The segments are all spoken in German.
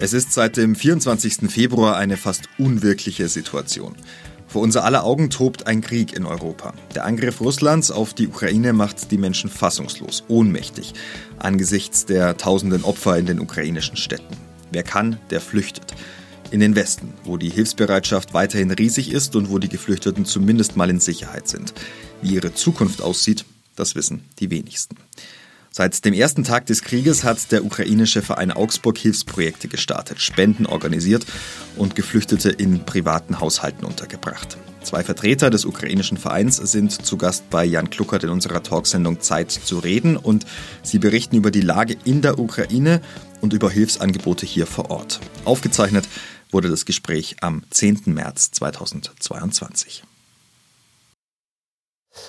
Es ist seit dem 24. Februar eine fast unwirkliche Situation. Vor unser aller Augen tobt ein Krieg in Europa. Der Angriff Russlands auf die Ukraine macht die Menschen fassungslos, ohnmächtig, angesichts der tausenden Opfer in den ukrainischen Städten. Wer kann, der flüchtet. In den Westen, wo die Hilfsbereitschaft weiterhin riesig ist und wo die Geflüchteten zumindest mal in Sicherheit sind. Wie ihre Zukunft aussieht, das wissen die wenigsten. Seit dem ersten Tag des Krieges hat der ukrainische Verein Augsburg Hilfsprojekte gestartet, Spenden organisiert und Geflüchtete in privaten Haushalten untergebracht. Zwei Vertreter des ukrainischen Vereins sind zu Gast bei Jan Kluckert in unserer Talksendung Zeit zu reden und sie berichten über die Lage in der Ukraine und über Hilfsangebote hier vor Ort. Aufgezeichnet wurde das Gespräch am 10. März 2022.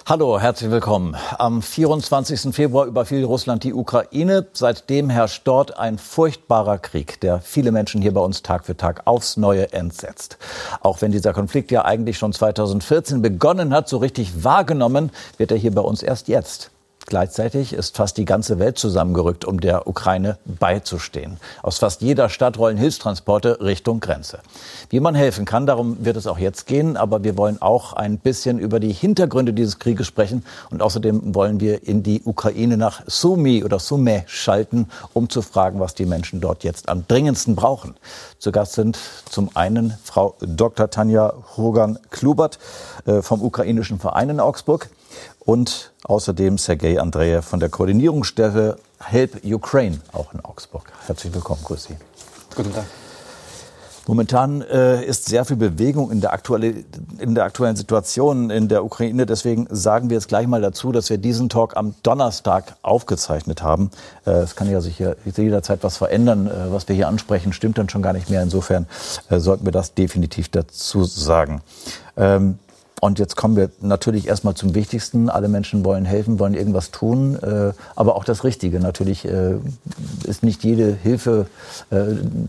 Hallo, herzlich willkommen. Am 24. Februar überfiel Russland die Ukraine. Seitdem herrscht dort ein furchtbarer Krieg, der viele Menschen hier bei uns Tag für Tag aufs Neue entsetzt. Auch wenn dieser Konflikt ja eigentlich schon 2014 begonnen hat, so richtig wahrgenommen wird er hier bei uns erst jetzt. Gleichzeitig ist fast die ganze Welt zusammengerückt, um der Ukraine beizustehen. Aus fast jeder Stadt rollen Hilfstransporte Richtung Grenze. Wie man helfen kann, darum wird es auch jetzt gehen. Aber wir wollen auch ein bisschen über die Hintergründe dieses Krieges sprechen. Und außerdem wollen wir in die Ukraine nach Sumi oder Sume schalten, um zu fragen, was die Menschen dort jetzt am dringendsten brauchen. Zu Gast sind zum einen Frau Dr. Tanja Hogan-Klubert äh, vom ukrainischen Verein in Augsburg und außerdem Sergei Andreev von der Koordinierungsstelle Help Ukraine, auch in Augsburg. Herzlich willkommen, grüß Sie. Guten Tag. Momentan äh, ist sehr viel Bewegung in der, aktuelle, in der aktuellen Situation in der Ukraine. Deswegen sagen wir jetzt gleich mal dazu, dass wir diesen Talk am Donnerstag aufgezeichnet haben. Äh, es kann ja sich jederzeit was verändern. Äh, was wir hier ansprechen, stimmt dann schon gar nicht mehr. Insofern äh, sollten wir das definitiv dazu sagen. Ähm, und jetzt kommen wir natürlich erstmal zum Wichtigsten. Alle Menschen wollen helfen, wollen irgendwas tun, äh, aber auch das Richtige. Natürlich äh, ist nicht jede Hilfe äh,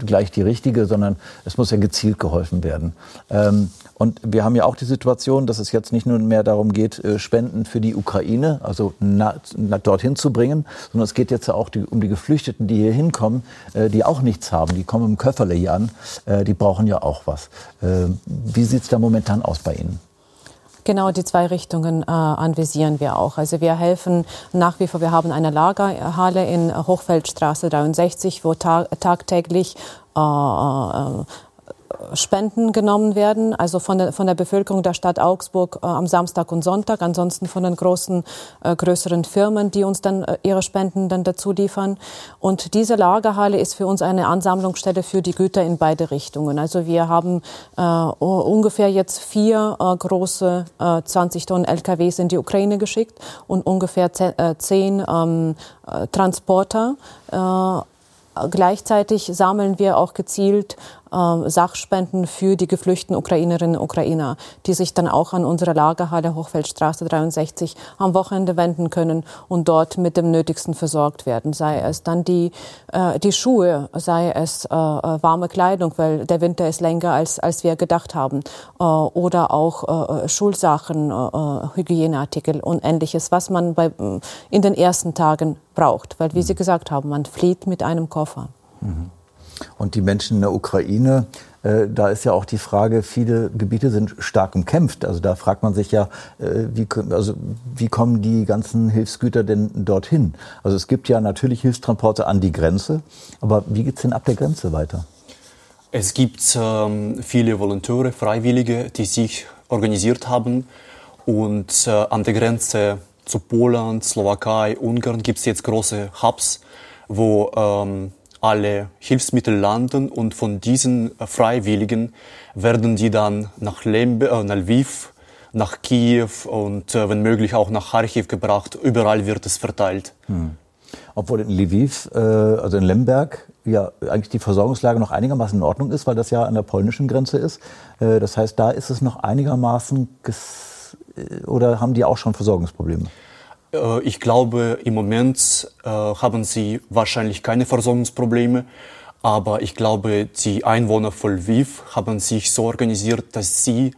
gleich die richtige, sondern es muss ja gezielt geholfen werden. Ähm, und wir haben ja auch die Situation, dass es jetzt nicht nur mehr darum geht, äh, Spenden für die Ukraine, also na, na, dorthin zu bringen, sondern es geht jetzt auch die, um die Geflüchteten, die hier hinkommen, äh, die auch nichts haben. Die kommen im Köfferle hier an, äh, die brauchen ja auch was. wie sieht es da momentan aus bei Ihnen? Genau die zwei Richtungen äh, anvisieren wir auch. Also wir helfen nach wie vor, wir haben eine Lagerhalle in Hochfeldstraße 63, wo tag tagtäglich äh, äh, Spenden genommen werden, also von der, von der Bevölkerung der Stadt Augsburg äh, am Samstag und Sonntag, ansonsten von den großen, äh, größeren Firmen, die uns dann äh, ihre Spenden dann dazu liefern. Und diese Lagerhalle ist für uns eine Ansammlungsstelle für die Güter in beide Richtungen. Also wir haben äh, ungefähr jetzt vier äh, große äh, 20 Tonnen LKWs in die Ukraine geschickt und ungefähr äh, zehn ähm, äh, Transporter. Äh, Gleichzeitig sammeln wir auch gezielt äh, Sachspenden für die geflüchteten Ukrainerinnen und Ukrainer, die sich dann auch an unsere Lagerhalle Hochfeldstraße 63 am Wochenende wenden können und dort mit dem Nötigsten versorgt werden. Sei es dann die, äh, die Schuhe, sei es äh, äh warme Kleidung, weil der Winter ist länger als, als wir gedacht haben, äh, oder auch äh, Schulsachen, Hygieneartikel und ähnliches, was man bei, in den ersten Tagen braucht. Weil, wie Sie gesagt haben, man flieht mit einem Koffer. Mhm. Und die Menschen in der Ukraine, äh, da ist ja auch die Frage, viele Gebiete sind stark umkämpft. Also da fragt man sich ja, äh, wie, also wie kommen die ganzen Hilfsgüter denn dorthin? Also es gibt ja natürlich Hilfstransporte an die Grenze, aber wie geht es denn ab der Grenze weiter? Es gibt ähm, viele Volontäre, Freiwillige, die sich organisiert haben und äh, an der Grenze zu Polen, Slowakei, Ungarn gibt es jetzt große Hubs, wo ähm, alle Hilfsmittel landen und von diesen äh, Freiwilligen werden die dann nach, Lembe, äh, nach Lviv, nach Kiew und äh, wenn möglich auch nach Kharkiv gebracht. Überall wird es verteilt. Hm. Obwohl in Lviv, äh, also in Lemberg, ja eigentlich die Versorgungslage noch einigermaßen in Ordnung ist, weil das ja an der polnischen Grenze ist. Äh, das heißt, da ist es noch einigermaßen äh, oder haben die auch schon Versorgungsprobleme? Äh, ich glaube, im Moment äh, haben sie wahrscheinlich keine Versorgungsprobleme. Aber ich glaube, die Einwohner von Lviv haben sich so organisiert, dass sie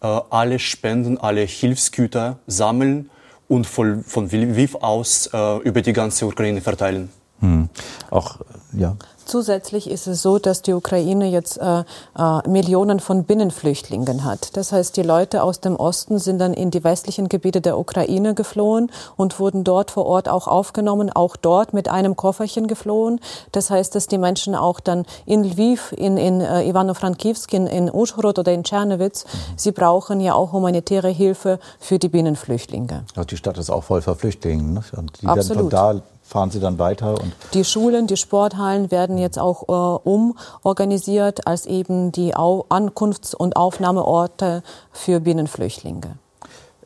äh, alle Spenden, alle Hilfsgüter sammeln und von, von Lviv aus über die ganze Ukraine verteilen. Hm. Auch, ja. Zusätzlich ist es so, dass die Ukraine jetzt äh, äh, Millionen von Binnenflüchtlingen hat. Das heißt, die Leute aus dem Osten sind dann in die westlichen Gebiete der Ukraine geflohen und wurden dort vor Ort auch aufgenommen, auch dort mit einem Kofferchen geflohen. Das heißt, dass die Menschen auch dann in Lviv, in, in äh, Ivano-Frankivsk, in, in Uschhorod oder in Tschernowitz, sie brauchen ja auch humanitäre Hilfe für die Binnenflüchtlinge. Also die Stadt ist auch voll von Flüchtlingen. Ne? Und die Absolut. werden von da fahren Sie dann weiter? Und die Schulen, die Sporthallen werden jetzt auch äh, umorganisiert als eben die Au Ankunfts- und Aufnahmeorte für Binnenflüchtlinge.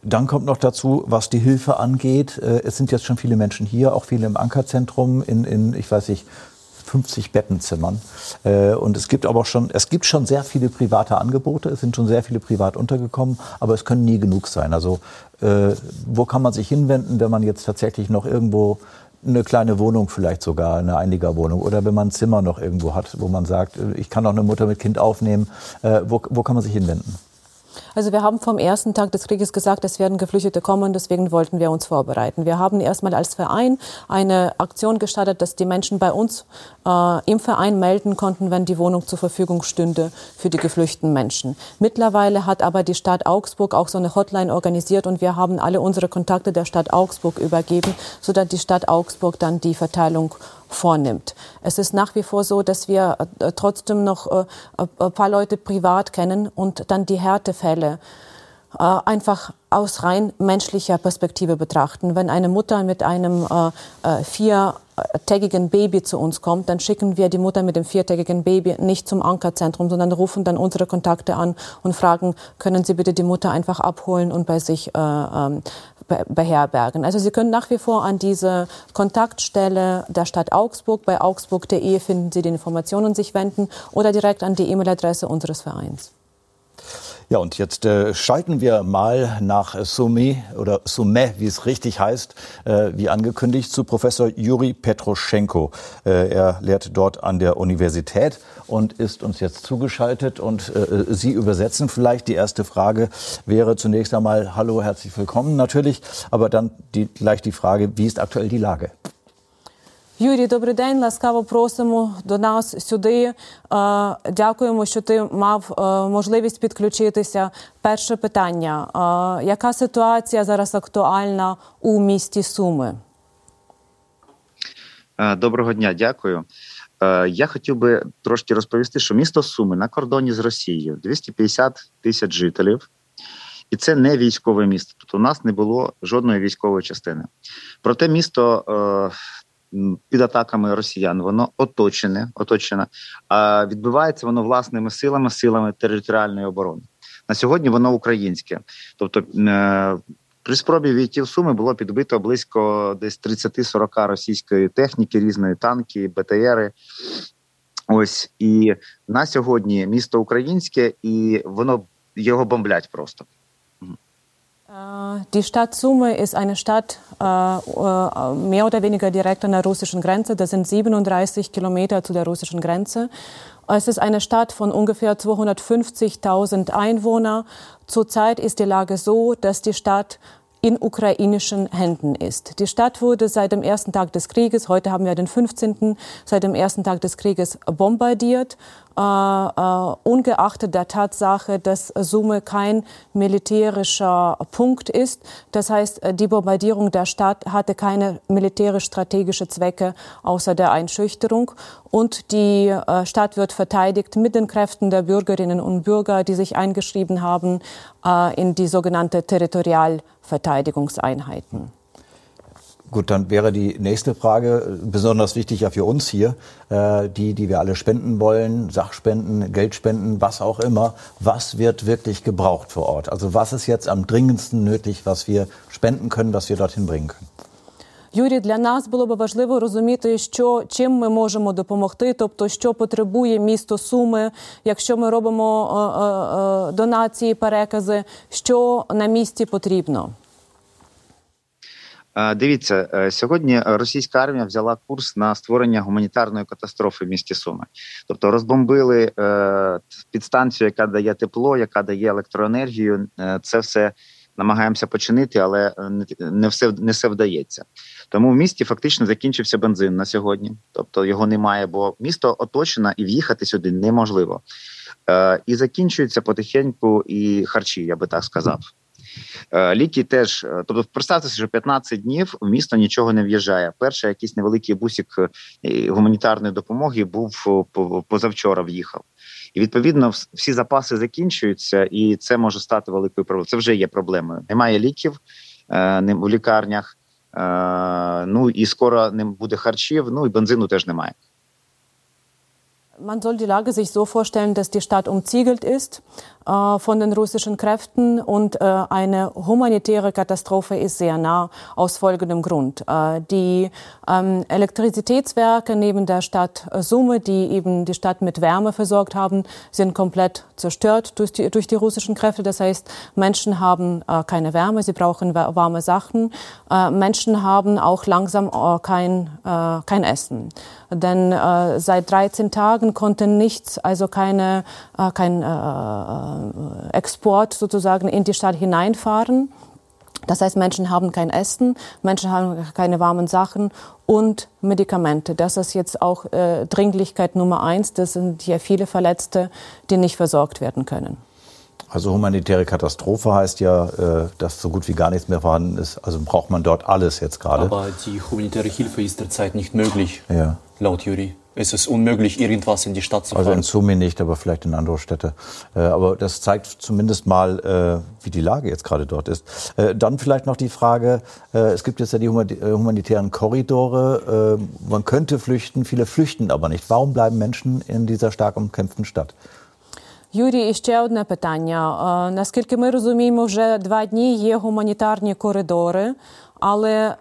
Dann kommt noch dazu, was die Hilfe angeht. Äh, es sind jetzt schon viele Menschen hier, auch viele im Ankerzentrum in, in ich weiß nicht, 50 Bettenzimmern. Äh, und es gibt aber schon, es gibt schon sehr viele private Angebote. Es sind schon sehr viele privat untergekommen, aber es können nie genug sein. Also äh, wo kann man sich hinwenden, wenn man jetzt tatsächlich noch irgendwo eine kleine Wohnung vielleicht sogar, eine Einigerwohnung oder wenn man ein Zimmer noch irgendwo hat, wo man sagt, äh, ich kann auch eine Mutter mit Kind aufnehmen, äh, wo, wo kann man sich hinwenden? Also wir haben vom ersten Tag des Krieges gesagt, es werden Geflüchtete kommen, deswegen wollten wir uns vorbereiten. Wir haben erstmal als Verein eine Aktion gestartet, dass die Menschen bei uns äh, im Verein melden konnten, wenn die Wohnung zur Verfügung stünde für die geflüchteten Menschen. Mittlerweile hat aber die Stadt Augsburg auch so eine Hotline organisiert und wir haben alle unsere Kontakte der Stadt Augsburg übergeben, sodass die Stadt Augsburg dann die Verteilung vornimmt. Es ist nach wie vor so, dass wir äh, trotzdem noch äh, ein paar Leute privat kennen und dann die Härtefälle äh, einfach aus rein menschlicher Perspektive betrachten. Wenn eine Mutter mit einem viertägigen Baby zu uns kommt, dann schicken wir die Mutter mit dem viertägigen Baby nicht zum Ankerzentrum, sondern rufen dann unsere Kontakte an und fragen, können Sie bitte die Mutter einfach abholen und bei sich äh, ähm, beherbergen. Also Sie können nach wie vor an diese Kontaktstelle der Stadt Augsburg bei augsburg.de finden Sie die Informationen sich wenden oder direkt an die E-Mail-Adresse unseres Vereins. Ja, und jetzt äh, schalten wir mal nach Summe oder Summe, wie es richtig heißt, äh, wie angekündigt, zu Professor Juri Petroschenko. Äh, er lehrt dort an der Universität und ist uns jetzt zugeschaltet. Und äh, Sie übersetzen vielleicht. Die erste Frage wäre zunächst einmal, hallo, herzlich willkommen natürlich, aber dann die, gleich die Frage, wie ist aktuell die Lage? Юрій, добрий день. Ласкаво просимо до нас сюди. Дякуємо, що ти мав можливість підключитися. Перше питання: яка ситуація зараз актуальна у місті Суми? Доброго дня, дякую. Я хотів би трошки розповісти, що місто Суми на кордоні з Росією 250 тисяч жителів. І це не військове місто. Тобто у нас не було жодної військової частини. Проте місто під атаками росіян, воно оточене, оточене, а відбувається воно власними силами, силами територіальної оборони. На сьогодні воно українське. Тобто е, при спробі війти в Суми було підбито близько десь 30-40 російської техніки, різної танки, БТРи. Ось і на сьогодні місто українське, і воно його бомблять просто. Äh, die Stadt Sume ist eine Stadt äh, äh, mehr oder weniger direkt an der russischen Grenze. Das sind 37 Kilometer zu der russischen Grenze. Es ist eine Stadt von ungefähr 250.000 Einwohnern. Zurzeit ist die Lage so, dass die Stadt in ukrainischen Händen ist. Die Stadt wurde seit dem ersten Tag des Krieges, heute haben wir den 15., seit dem ersten Tag des Krieges bombardiert, ungeachtet der Tatsache, dass Summe kein militärischer Punkt ist. Das heißt, die Bombardierung der Stadt hatte keine militärisch-strategische Zwecke außer der Einschüchterung. Und die äh, Stadt wird verteidigt mit den Kräften der Bürgerinnen und Bürger, die sich eingeschrieben haben äh, in die sogenannte Territorialverteidigungseinheiten. Gut, dann wäre die nächste Frage besonders wichtig ja für uns hier, äh, die, die wir alle spenden wollen, Sachspenden, Geldspenden, was auch immer. Was wird wirklich gebraucht vor Ort? Also was ist jetzt am dringendsten nötig, was wir spenden können, was wir dorthin bringen können? Юрій, для нас було б важливо розуміти, що чим ми можемо допомогти, тобто що потребує місто Суми, якщо ми робимо е, е, донації, перекази, що на місці потрібно. Дивіться, сьогодні російська армія взяла курс на створення гуманітарної катастрофи в місті Суми. Тобто розбомбили підстанцію, яка дає тепло, яка дає електроенергію. Це все намагаємося починити, але не все не все вдається. Тому в місті фактично закінчився бензин на сьогодні, тобто його немає, бо місто оточено і в'їхати сюди неможливо. Е, І закінчуються потихеньку і харчі, я би так сказав. Е, ліки теж, е, тобто, представте, що 15 днів в місто нічого не в'їжджає. Перший якийсь невеликий бусик е, гуманітарної допомоги був позавчора. В'їхав, і відповідно всі запаси закінчуються, і це може стати великою проблемою. Це вже є проблемою. Немає ліків в лікарнях. Ну і скоро не буде харчів. Ну і бензину теж немає. Man soll die Lage sich so vorstellen, dass die Stadt umziegelt ist von den russischen Kräften und äh, eine humanitäre Katastrophe ist sehr nah aus folgendem Grund. Äh, die ähm, Elektrizitätswerke neben der Stadt Summe, die eben die Stadt mit Wärme versorgt haben, sind komplett zerstört durch die, durch die russischen Kräfte. Das heißt, Menschen haben äh, keine Wärme, sie brauchen warme Sachen. Äh, Menschen haben auch langsam äh, kein, kein Essen. Denn seit 13 Tagen konnten nichts, also keine, kein äh, Export sozusagen in die Stadt hineinfahren. Das heißt, Menschen haben kein Essen, Menschen haben keine warmen Sachen und Medikamente. Das ist jetzt auch äh, Dringlichkeit Nummer eins. Das sind hier viele Verletzte, die nicht versorgt werden können. Also humanitäre Katastrophe heißt ja, äh, dass so gut wie gar nichts mehr vorhanden ist. Also braucht man dort alles jetzt gerade. Aber die humanitäre Hilfe ist derzeit nicht möglich, ja. laut Juri ist es unmöglich, irgendwas in die Stadt zu also fahren. Also in Sumi nicht, aber vielleicht in andere Städte. Äh, aber das zeigt zumindest mal, äh, wie die Lage jetzt gerade dort ist. Äh, dann vielleicht noch die Frage, es gibt jetzt ja die humanitären Korridore. Man könnte flüchten, viele flüchten aber nicht. Warum bleiben Menschen in dieser stark umkämpften Stadt? Юрій, і ще одне питання. Наскільки ми розуміємо, вже два дні є гуманітарні коридори, Але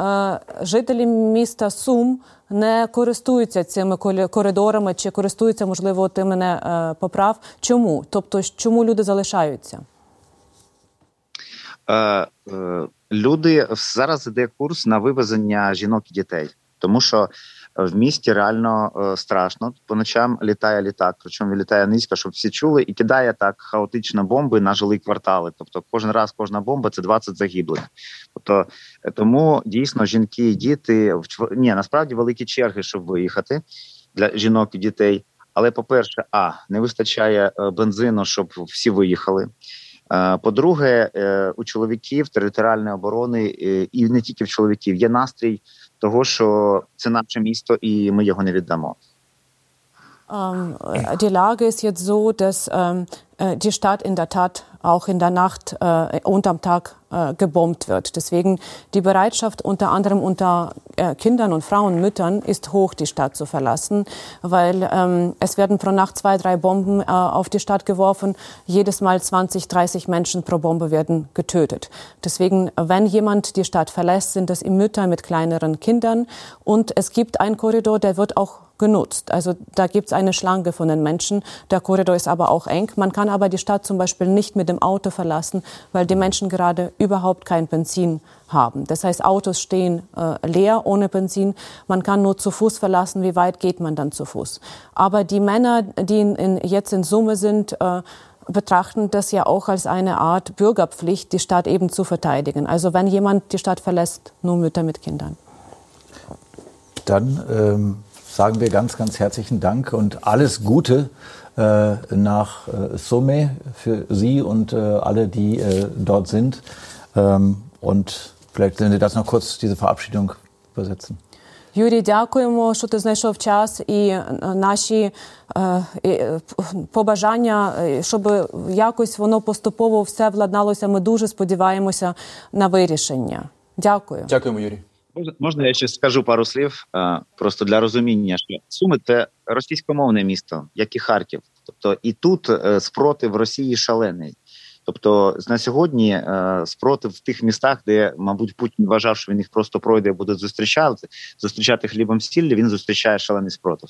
жителі міста Сум не користуються цими коридорами чи користуються, можливо, ти мене поправ. Чому? Тобто, чому люди залишаються? Е, е, люди зараз іде курс на вивезення жінок і дітей, тому що в місті реально е, страшно. По ночам літає літак, причому літає низько, щоб всі чули, і кидає так хаотично бомби на жилі квартали. Тобто, кожен раз кожна бомба це 20 загиблих. Тобто е, тому дійсно жінки і діти ні, насправді великі черги, щоб виїхати для жінок і дітей. Але по-перше, а не вистачає е, бензину, щоб всі виїхали. По-друге, у чоловіків територіальної оборони і не тільки в чоловіків є настрій того, що це наше місто, і ми його не віддамо. Ähm, die Lage ist jetzt so, dass ähm, die Stadt in der Tat auch in der Nacht äh, und am Tag äh, gebombt wird. Deswegen die Bereitschaft unter anderem unter äh, Kindern und Frauen, Müttern ist hoch, die Stadt zu verlassen, weil ähm, es werden pro Nacht zwei, drei Bomben äh, auf die Stadt geworfen. Jedes Mal 20, 30 Menschen pro Bombe werden getötet. Deswegen, wenn jemand die Stadt verlässt, sind es Mütter mit kleineren Kindern und es gibt einen Korridor, der wird auch genutzt. Also da gibt es eine Schlange von den Menschen. Der Korridor ist aber auch eng. Man kann aber die Stadt zum Beispiel nicht mit dem Auto verlassen, weil die Menschen gerade überhaupt kein Benzin haben. Das heißt, Autos stehen äh, leer ohne Benzin. Man kann nur zu Fuß verlassen. Wie weit geht man dann zu Fuß? Aber die Männer, die in, in, jetzt in Summe sind, äh, betrachten das ja auch als eine Art Bürgerpflicht, die Stadt eben zu verteidigen. Also wenn jemand die Stadt verlässt, nur Mütter mit Kindern. Dann ähm, sagen wir ganz, ganz herzlichen Dank und alles Gute äh, nach äh, Somme für Sie und äh, alle, die äh, dort sind. Ähm, und vielleicht, wenn Sie das noch kurz, diese Verabschiedung übersetzen. Юрій, дякуємо, що ти знайшов час і наші е, побажання, щоб якось воно поступово все владналося. Ми дуже сподіваємося на вирішення. Дякую. Дякуємо, Юрій. Можна я ще скажу пару слів просто для розуміння, що Суми це російськомовне місто, як і Харків. Тобто і тут спротив Росії шалений. Тобто на сьогодні спротив в тих містах, де, мабуть, Путін вважав, що він їх просто пройде, буде зустрічати, зустрічати хлібом сіллі. він зустрічає шалений спротив.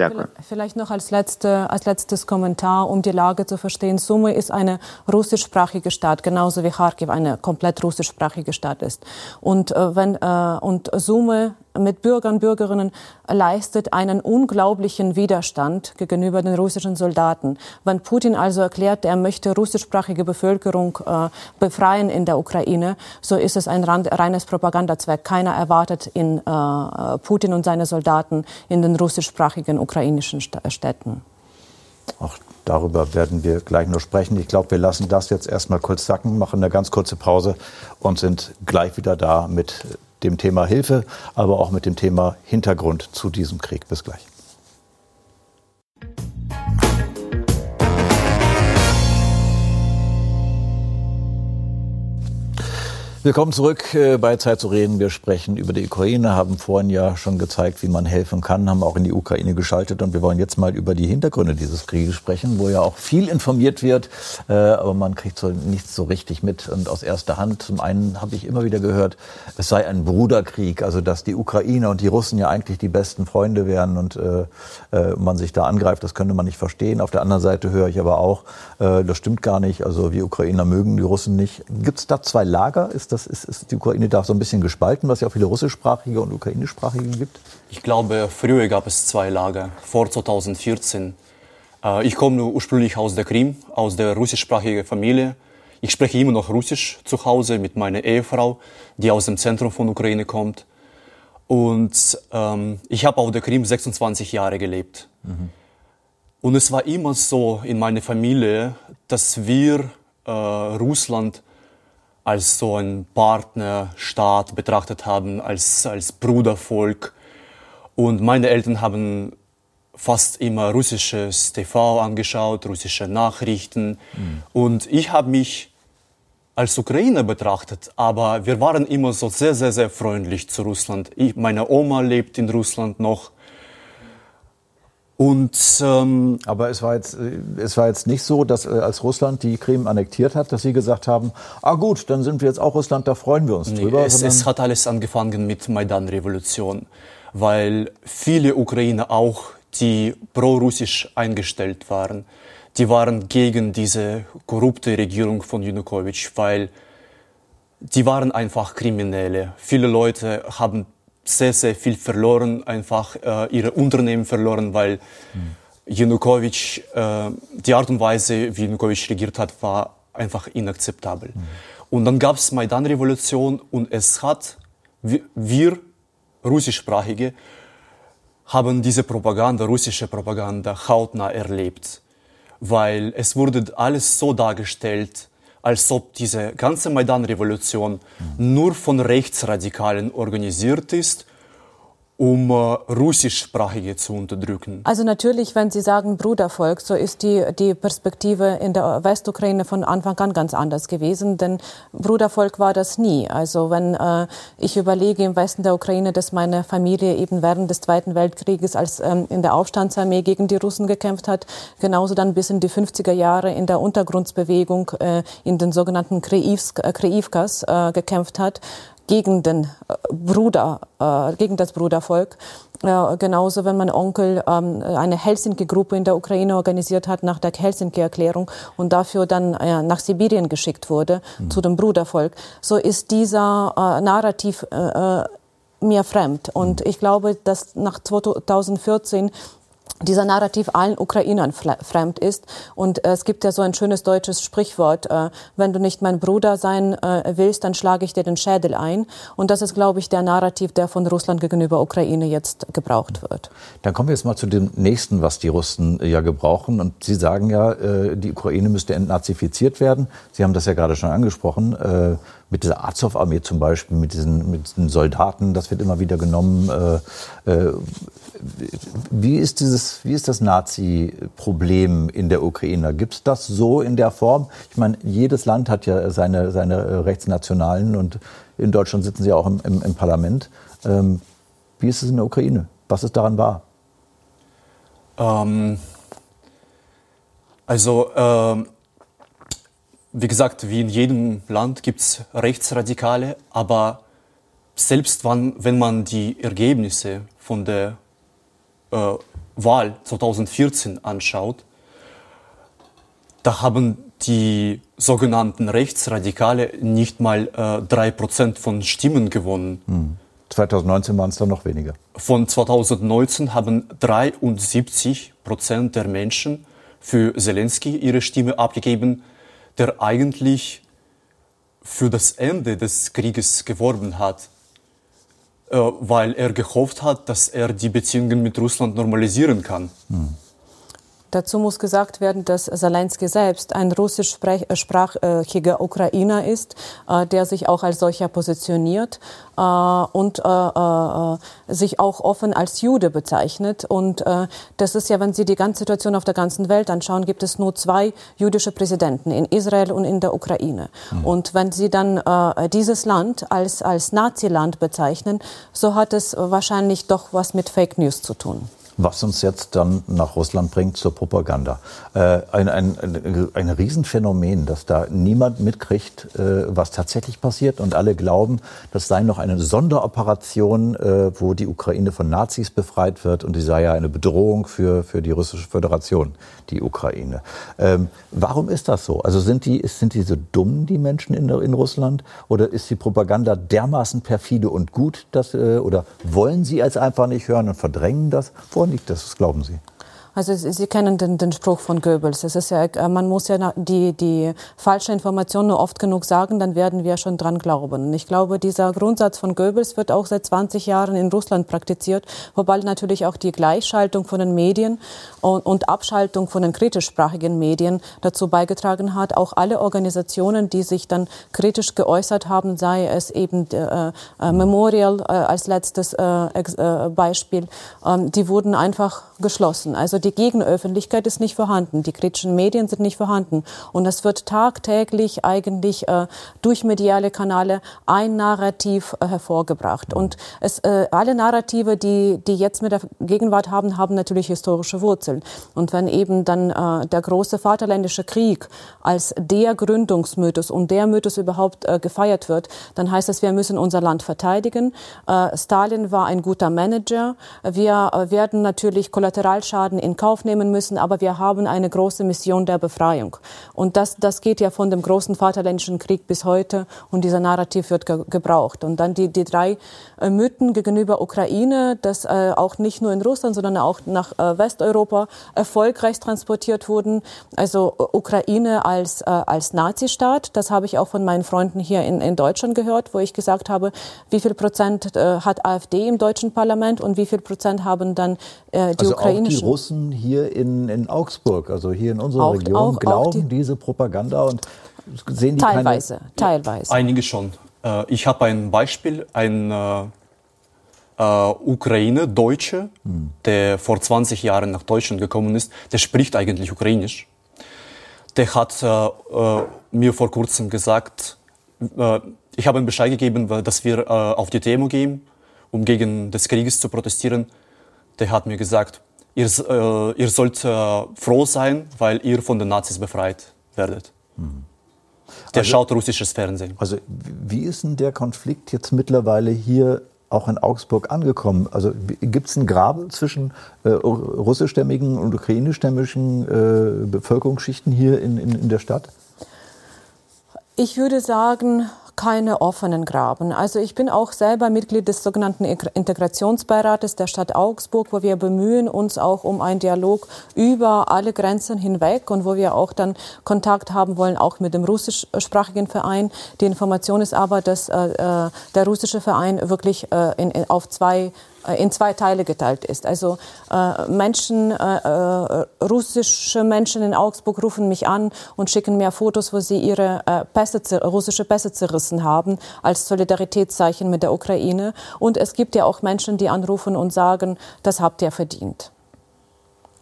Danke. Vielleicht noch als, letzte, als letztes Kommentar, um die Lage zu verstehen. Sumy ist eine russischsprachige Stadt, genauso wie Kharkiv eine komplett russischsprachige Stadt ist. Und, äh, wenn, äh, und Sumy mit Bürgern Bürgerinnen leistet einen unglaublichen Widerstand gegenüber den russischen Soldaten. Wenn Putin also erklärt, er möchte russischsprachige Bevölkerung äh, befreien in der Ukraine, so ist es ein reines Propagandazweck. Keiner erwartet in äh, Putin und seine Soldaten in den russischsprachigen ukrainischen Städten. Auch darüber werden wir gleich noch sprechen. Ich glaube, wir lassen das jetzt erstmal kurz sacken, machen eine ganz kurze Pause und sind gleich wieder da mit dem Thema Hilfe, aber auch mit dem Thema Hintergrund zu diesem Krieg. Bis gleich. Willkommen zurück äh, bei Zeit zu reden. Wir sprechen über die Ukraine, haben vorhin ja schon gezeigt, wie man helfen kann, haben auch in die Ukraine geschaltet und wir wollen jetzt mal über die Hintergründe dieses Krieges sprechen, wo ja auch viel informiert wird, äh, aber man kriegt so nichts so richtig mit und aus erster Hand. Zum einen habe ich immer wieder gehört, es sei ein Bruderkrieg, also dass die Ukrainer und die Russen ja eigentlich die besten Freunde wären und äh, man sich da angreift, das könnte man nicht verstehen. Auf der anderen Seite höre ich aber auch, das stimmt gar nicht, also wir Ukrainer mögen die Russen nicht. Gibt es da zwei Lager? Ist das ist, ist die Ukraine da so ein bisschen gespalten, was ja auch viele russischsprachige und ukrainischsprachige gibt? Ich glaube, früher gab es zwei Lager, vor 2014. Äh, ich komme ursprünglich aus der Krim, aus der russischsprachigen Familie. Ich spreche immer noch Russisch zu Hause mit meiner Ehefrau, die aus dem Zentrum von Ukraine kommt. Und ähm, ich habe auf der Krim 26 Jahre gelebt. Mhm. Und es war immer so in meiner Familie, dass wir äh, Russland als so ein Partnerstaat betrachtet haben, als, als Brudervolk. Und meine Eltern haben fast immer russisches TV angeschaut, russische Nachrichten. Mhm. Und ich habe mich als Ukrainer betrachtet, aber wir waren immer so sehr, sehr, sehr freundlich zu Russland. Ich, meine Oma lebt in Russland noch. Und, ähm, Aber es war, jetzt, äh, es war jetzt nicht so, dass äh, als Russland die Krim annektiert hat, dass Sie gesagt haben, ah gut, dann sind wir jetzt auch Russland, da freuen wir uns nee, drüber. Es, es hat alles angefangen mit Maidan-Revolution, weil viele Ukrainer auch, die pro-russisch eingestellt waren, die waren gegen diese korrupte Regierung von Janukowitsch, weil die waren einfach Kriminelle. Viele Leute haben sehr, sehr viel verloren, einfach äh, ihre Unternehmen verloren, weil mhm. Janukowitsch, äh, die Art und Weise, wie Janukowitsch regiert hat, war einfach inakzeptabel. Mhm. Und dann gab es Maidan-Revolution und es hat, wir, russischsprachige, haben diese Propaganda, russische Propaganda, hautnah erlebt. Weil es wurde alles so dargestellt, als ob diese ganze Maidan-Revolution nur von Rechtsradikalen organisiert ist um äh, russischsprachige zu unterdrücken. Also natürlich, wenn Sie sagen Brudervolk, so ist die, die Perspektive in der Westukraine von Anfang an ganz anders gewesen, denn Brudervolk war das nie. Also wenn äh, ich überlege im Westen der Ukraine, dass meine Familie eben während des Zweiten Weltkrieges als ähm, in der Aufstandsarmee gegen die Russen gekämpft hat, genauso dann bis in die 50er Jahre in der Untergrundsbewegung äh, in den sogenannten Kreivkas äh, gekämpft hat, gegen den äh, Bruder, äh, gegen das Brudervolk. Äh, genauso, wenn mein Onkel ähm, eine Helsinki-Gruppe in der Ukraine organisiert hat nach der Helsinki-Erklärung und dafür dann äh, nach Sibirien geschickt wurde mhm. zu dem Brudervolk, so ist dieser Narrativ mir fremd. Und mhm. ich glaube, dass nach 2014 dieser Narrativ allen Ukrainern fremd ist. Und äh, es gibt ja so ein schönes deutsches Sprichwort, äh, wenn du nicht mein Bruder sein äh, willst, dann schlage ich dir den Schädel ein. Und das ist, glaube ich, der Narrativ, der von Russland gegenüber Ukraine jetzt gebraucht wird. Dann kommen wir jetzt mal zu dem nächsten, was die Russen äh, ja gebrauchen. Und Sie sagen ja, äh, die Ukraine müsste entnazifiziert werden. Sie haben das ja gerade schon angesprochen äh, mit dieser Azov-Armee zum Beispiel, mit diesen, mit diesen Soldaten, das wird immer wieder genommen. Äh, äh, wie ist, dieses, wie ist das Nazi-Problem in der Ukraine? Gibt es das so in der Form? Ich meine, jedes Land hat ja seine, seine Rechtsnationalen und in Deutschland sitzen sie auch im, im, im Parlament. Ähm, wie ist es in der Ukraine? Was ist daran wahr? Ähm, also, ähm, wie gesagt, wie in jedem Land gibt es Rechtsradikale, aber selbst wann, wenn man die Ergebnisse von der äh, Wahl 2014 anschaut, da haben die sogenannten Rechtsradikale nicht mal äh, drei äh, Prozent von Stimmen gewonnen. Mhm. 2019 waren es dann noch weniger. Von 2019 haben 73 Prozent der Menschen für Zelensky ihre Stimme abgegeben, der eigentlich für das Ende des Krieges geworben hat, weil er gehofft hat, dass er die Beziehungen mit Russland normalisieren kann. Hm. Dazu muss gesagt werden, dass Zelensky selbst ein russischsprachiger Ukrainer ist, äh, der sich auch als solcher positioniert äh, und äh, sich auch offen als Jude bezeichnet. Und das ist ja, wenn Sie die ganze Situation auf der ganzen Welt anschauen, gibt es nur zwei jüdische Präsidenten in Israel und in der Ukraine. Mhm. Und wenn Sie dann dieses Land als, als Naziland bezeichnen, so hat es wahrscheinlich doch was mit Fake News zu tun was uns jetzt dann nach Russland bringt zur Propaganda. Äh, ein, ein, ein, Riesenphänomen, dass da niemand mitkriegt, äh, was tatsächlich passiert und alle glauben, das sei noch eine Sonderoperation, äh, wo die Ukraine von Nazis befreit wird und die sei ja eine Bedrohung für, für die russische Föderation, die Ukraine. Ähm, warum ist das so? Also sind die, sind die so dumm, die Menschen in, in Russland? Oder ist die Propaganda dermaßen perfide und gut, dass, äh, oder wollen sie es einfach nicht hören und verdrängen das? Woran liegt das? Was glauben Sie? Also Sie kennen den, den Spruch von Goebbels. Es ist ja, äh, man muss ja die, die falsche Information nur oft genug sagen, dann werden wir schon dran glauben. Und ich glaube, dieser Grundsatz von Goebbels wird auch seit 20 Jahren in Russland praktiziert, wobei natürlich auch die Gleichschaltung von den Medien und, und Abschaltung von den kritischsprachigen Medien dazu beigetragen hat. Auch alle Organisationen, die sich dann kritisch geäußert haben, sei es eben äh, äh, Memorial äh, als letztes äh, Beispiel, ähm, die wurden einfach geschlossen. Also die Gegenöffentlichkeit ist nicht vorhanden, die kritischen Medien sind nicht vorhanden. Und es wird tagtäglich eigentlich äh, durch mediale Kanäle ein Narrativ äh, hervorgebracht. Und es, äh, alle Narrative, die, die jetzt mit der Gegenwart haben, haben natürlich historische Wurzeln. Und wenn eben dann äh, der große Vaterländische Krieg als der Gründungsmythos und der Mythos überhaupt äh, gefeiert wird, dann heißt das, wir müssen unser Land verteidigen. Äh, Stalin war ein guter Manager. Wir äh, werden natürlich Kollateralschaden in in Kauf nehmen müssen, aber wir haben eine große Mission der Befreiung. Und das, das geht ja von dem großen Vaterländischen Krieg bis heute und dieser Narrativ wird ge gebraucht. Und dann die, die drei äh, Mythen gegenüber Ukraine, das äh, auch nicht nur in Russland, sondern auch nach äh, Westeuropa erfolgreich transportiert wurden. Also äh, Ukraine als, äh, als Nazistaat, das habe ich auch von meinen Freunden hier in, in Deutschland gehört, wo ich gesagt habe, wie viel Prozent äh, hat AfD im deutschen Parlament und wie viel Prozent haben dann die also ukrainischen. Auch die Russen hier in, in Augsburg, also hier in unserer auch, Region, auch, glauben auch die diese Propaganda und sehen die teilweise, keine, teilweise. Einige schon. Äh, ich habe ein Beispiel, ein äh, äh, Ukraine-Deutsche, hm. der vor 20 Jahren nach Deutschland gekommen ist, der spricht eigentlich Ukrainisch. Der hat äh, äh mir vor kurzem gesagt, äh, ich habe ihm Bescheid gegeben, dass wir äh, auf die Demo gehen, um gegen des Krieges zu protestieren. Der hat mir gesagt, ihr, äh, ihr sollt äh, froh sein, weil ihr von den Nazis befreit werdet. Mhm. Der also, schaut russisches Fernsehen. Also wie ist denn der Konflikt jetzt mittlerweile hier auch in Augsburg angekommen? Also gibt es einen Graben zwischen äh, russischstämmigen und ukrainischstämmigen äh, Bevölkerungsschichten hier in, in, in der Stadt? Ich würde sagen, keine offenen Graben. Also ich bin auch selber Mitglied des sogenannten Integrationsbeirates der Stadt Augsburg, wo wir bemühen uns auch um einen Dialog über alle Grenzen hinweg und wo wir auch dann Kontakt haben wollen, auch mit dem russischsprachigen Verein. Die Information ist aber, dass äh, äh der russische Verein wirklich äh, in, auf zwei in zwei Teile geteilt ist. Also äh, Menschen, äh, äh, russische Menschen in Augsburg rufen mich an und schicken mir Fotos, wo sie ihre äh, Pässe, russische Pässe zerrissen haben, als Solidaritätszeichen mit der Ukraine. Und es gibt ja auch Menschen, die anrufen und sagen, das habt ihr verdient.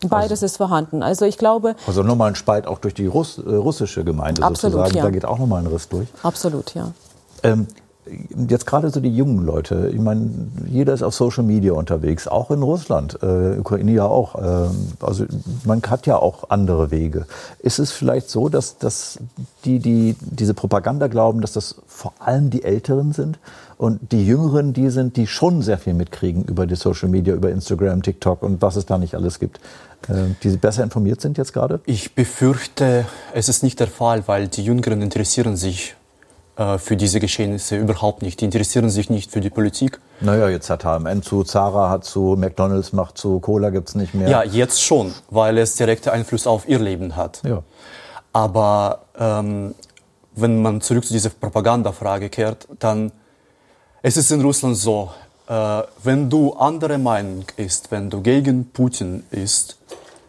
Beides also, ist vorhanden. Also ich glaube. Also nochmal ein Spalt auch durch die Russ, äh, russische Gemeinde absolut, sozusagen. Ja. Da geht auch nochmal ein Riss durch. Absolut, ja. Ähm, jetzt gerade so die jungen Leute, ich meine, jeder ist auf Social Media unterwegs, auch in Russland, äh, Ukraine ja auch. Äh, also man hat ja auch andere Wege. Ist es vielleicht so, dass, dass die, die diese Propaganda glauben, dass das vor allem die Älteren sind und die Jüngeren, die sind, die schon sehr viel mitkriegen über die Social Media, über Instagram, TikTok und was es da nicht alles gibt? Äh, die besser informiert sind jetzt gerade? Ich befürchte, es ist nicht der Fall, weil die Jüngeren interessieren sich für diese Geschehnisse überhaupt nicht. Die interessieren sich nicht für die Politik. Naja, jetzt hat HMN zu, Zara hat zu, McDonalds macht zu, Cola gibt es nicht mehr. Ja, jetzt schon, weil es direkte Einfluss auf ihr Leben hat. Ja. Aber ähm, wenn man zurück zu dieser Propagandafrage kehrt, dann es ist in Russland so, äh, wenn du andere Meinung ist, wenn du gegen Putin ist,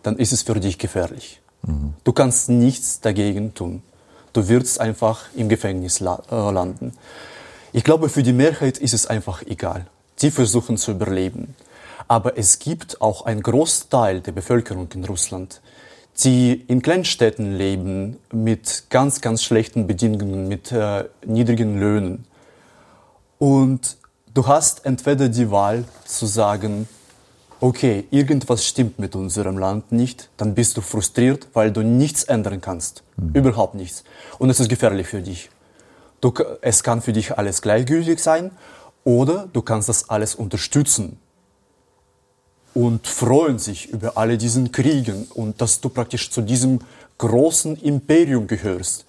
dann ist es für dich gefährlich. Mhm. Du kannst nichts dagegen tun. Du wirst einfach im Gefängnis la äh, landen. Ich glaube, für die Mehrheit ist es einfach egal. Sie versuchen zu überleben. Aber es gibt auch einen Großteil der Bevölkerung in Russland, die in Kleinstädten leben mit ganz, ganz schlechten Bedingungen, mit äh, niedrigen Löhnen. Und du hast entweder die Wahl zu sagen, okay, irgendwas stimmt mit unserem Land nicht, dann bist du frustriert, weil du nichts ändern kannst. Mhm. Überhaupt nichts. Und es ist gefährlich für dich. Du, es kann für dich alles gleichgültig sein oder du kannst das alles unterstützen und freuen sich über alle diesen Kriegen und dass du praktisch zu diesem großen Imperium gehörst,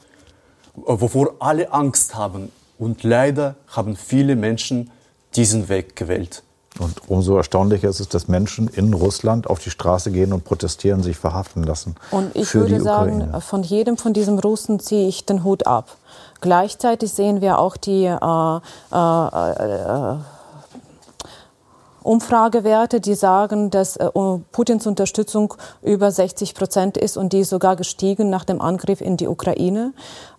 wovor alle Angst haben. Und leider haben viele Menschen diesen Weg gewählt. Und umso erstaunlicher ist es, dass Menschen in Russland auf die Straße gehen und protestieren, sich verhaften lassen. Und ich würde sagen, von jedem von diesen Russen ziehe ich den Hut ab. Gleichzeitig sehen wir auch die äh, äh, äh, Umfragewerte, die sagen, dass äh, Putins Unterstützung über 60 Prozent ist und die ist sogar gestiegen nach dem Angriff in die Ukraine.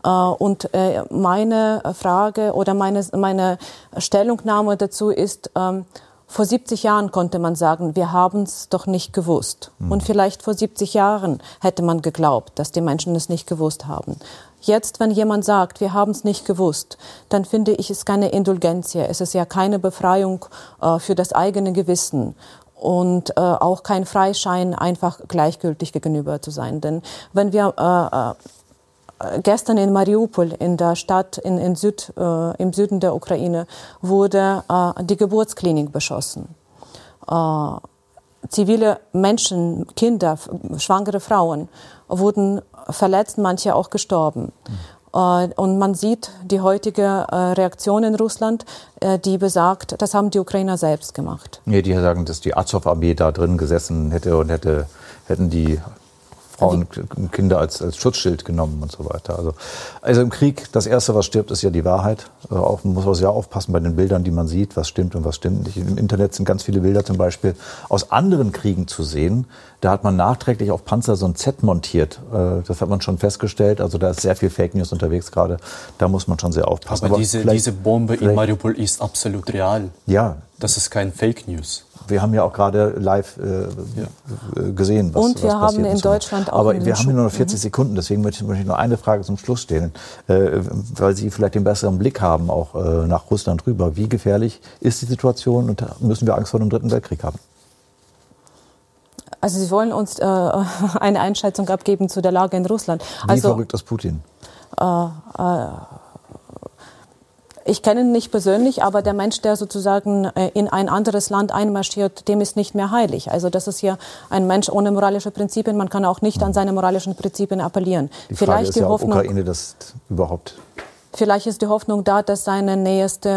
Äh, und äh, meine Frage oder meine, meine Stellungnahme dazu ist, ähm, vor 70 Jahren konnte man sagen, wir haben es doch nicht gewusst. Mhm. Und vielleicht vor 70 Jahren hätte man geglaubt, dass die Menschen es nicht gewusst haben. Jetzt, wenn jemand sagt, wir haben es nicht gewusst, dann finde ich es keine Indulgenz. Es ist ja keine Befreiung äh, für das eigene Gewissen und äh, auch kein Freischein, einfach gleichgültig gegenüber zu sein. Denn wenn wir äh, äh gestern in Mariupol, in der Stadt in, in Süd, äh, im Süden der Ukraine, wurde äh, die Geburtsklinik beschossen. Äh, zivile Menschen, Kinder, schwangere Frauen wurden verletzt, manche auch gestorben. Mhm. Und man sieht die heutige äh, Reaktion in Russland, äh, die besagt, das haben die Ukrainer selbst gemacht. Nee, die sagen, dass die Azov-Armee da drin gesessen hätte und hätte, hätten die Frauen und Kinder als, als Schutzschild genommen und so weiter. Also, also im Krieg, das Erste, was stirbt, ist ja die Wahrheit. Also auch, man muss auch sehr aufpassen bei den Bildern, die man sieht, was stimmt und was stimmt nicht. Im Internet sind ganz viele Bilder zum Beispiel aus anderen Kriegen zu sehen. Da hat man nachträglich auf Panzer so ein Z montiert. Äh, das hat man schon festgestellt. Also da ist sehr viel Fake News unterwegs gerade. Da muss man schon sehr aufpassen. Aber, Aber diese, diese Bombe in Mariupol ist absolut real. Ja. Das ist kein Fake News wir haben ja auch gerade live äh, ja. Äh, gesehen, was Und wir was haben in Deutschland auch Aber wir haben nur noch 40 mhm. Sekunden, deswegen möchte ich noch eine Frage zum Schluss stellen, äh, weil Sie vielleicht den besseren Blick haben, auch äh, nach Russland rüber. Wie gefährlich ist die Situation und müssen wir Angst vor einem dritten Weltkrieg haben? Also Sie wollen uns äh, eine Einschätzung abgeben zu der Lage in Russland. Wie also, verrückt ist Putin? Äh, äh, ich kenne ihn nicht persönlich, aber der Mensch, der sozusagen äh, in ein anderes Land einmarschiert, dem ist nicht mehr heilig. Also das ist hier ein Mensch ohne moralische Prinzipien. Man kann auch nicht an seine moralischen Prinzipien appellieren. Die Frage Vielleicht ist die ja, Hoffnung, Ukraine das überhaupt Vielleicht ist die Hoffnung da, dass seine nächste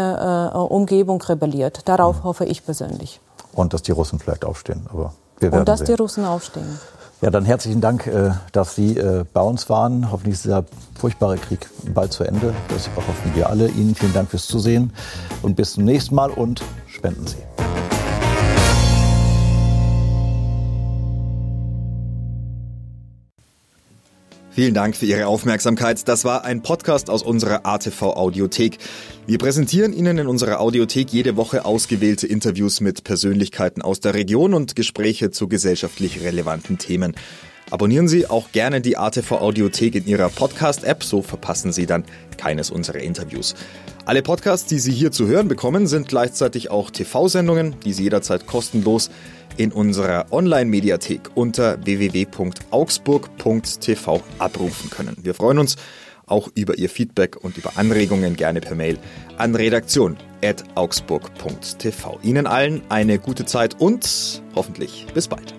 äh, Umgebung rebelliert. Darauf mhm. hoffe ich persönlich. Und dass die Russen vielleicht aufstehen. Aber Und dass sehen. die Russen aufstehen. Ja, dann herzlichen Dank, äh, dass Sie äh, bei uns waren. Hoffentlich ist dieser furchtbare Krieg bald zu Ende. Das hoffen wir alle. Ihnen vielen Dank fürs Zusehen und bis zum nächsten Mal und spenden Sie. Vielen Dank für Ihre Aufmerksamkeit. Das war ein Podcast aus unserer ATV Audiothek. Wir präsentieren Ihnen in unserer Audiothek jede Woche ausgewählte Interviews mit Persönlichkeiten aus der Region und Gespräche zu gesellschaftlich relevanten Themen. Abonnieren Sie auch gerne die ATV Audiothek in Ihrer Podcast-App, so verpassen Sie dann keines unserer Interviews. Alle Podcasts, die Sie hier zu hören bekommen, sind gleichzeitig auch TV-Sendungen, die Sie jederzeit kostenlos in unserer Online-Mediathek unter www.augsburg.tv abrufen können. Wir freuen uns auch über Ihr Feedback und über Anregungen gerne per Mail an redaktion.augsburg.tv. Ihnen allen eine gute Zeit und hoffentlich bis bald.